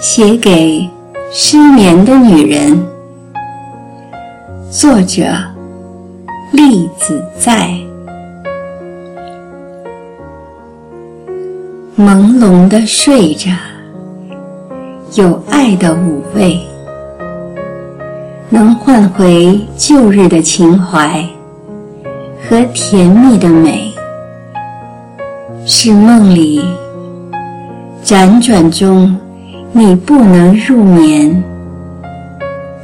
写给失眠的女人，作者栗子在。朦胧的睡着，有爱的五味，能唤回旧日的情怀和甜蜜的美，是梦里辗转中。你不能入眠，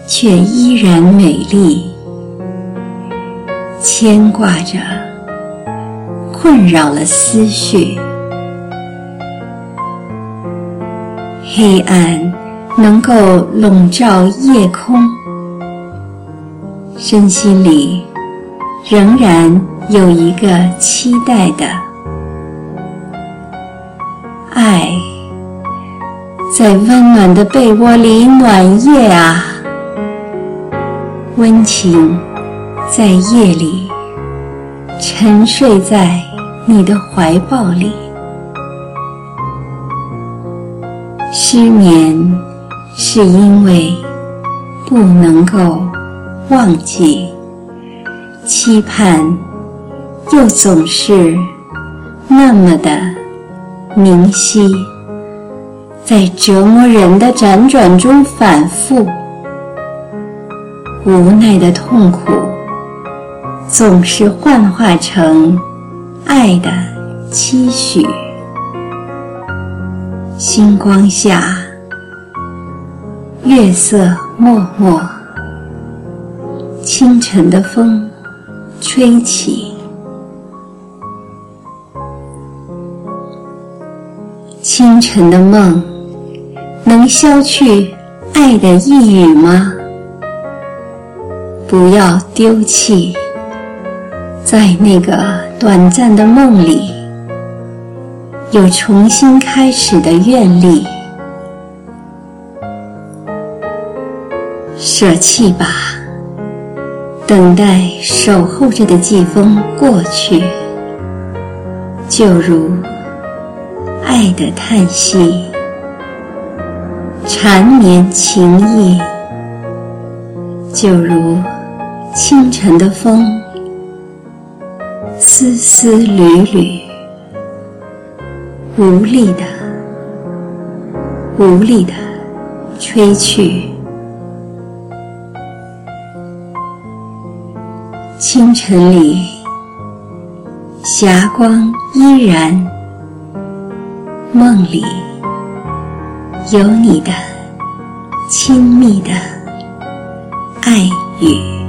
却依然美丽，牵挂着，困扰了思绪。黑暗能够笼罩夜空，身心里仍然有一个期待的爱。在温暖的被窝里暖夜啊，温情在夜里沉睡在你的怀抱里。失眠是因为不能够忘记，期盼又总是那么的明晰。在折磨人的辗转中反复，无奈的痛苦总是幻化成爱的期许。星光下，月色默默，清晨的风吹起。清晨的梦。能消去爱的抑郁吗？不要丢弃，在那个短暂的梦里，有重新开始的愿力。舍弃吧，等待守候着的季风过去，就如爱的叹息。缠绵情意，就如清晨的风，丝丝缕缕，无力的、无力的吹去。清晨里，霞光依然，梦里。有你的亲密的爱语。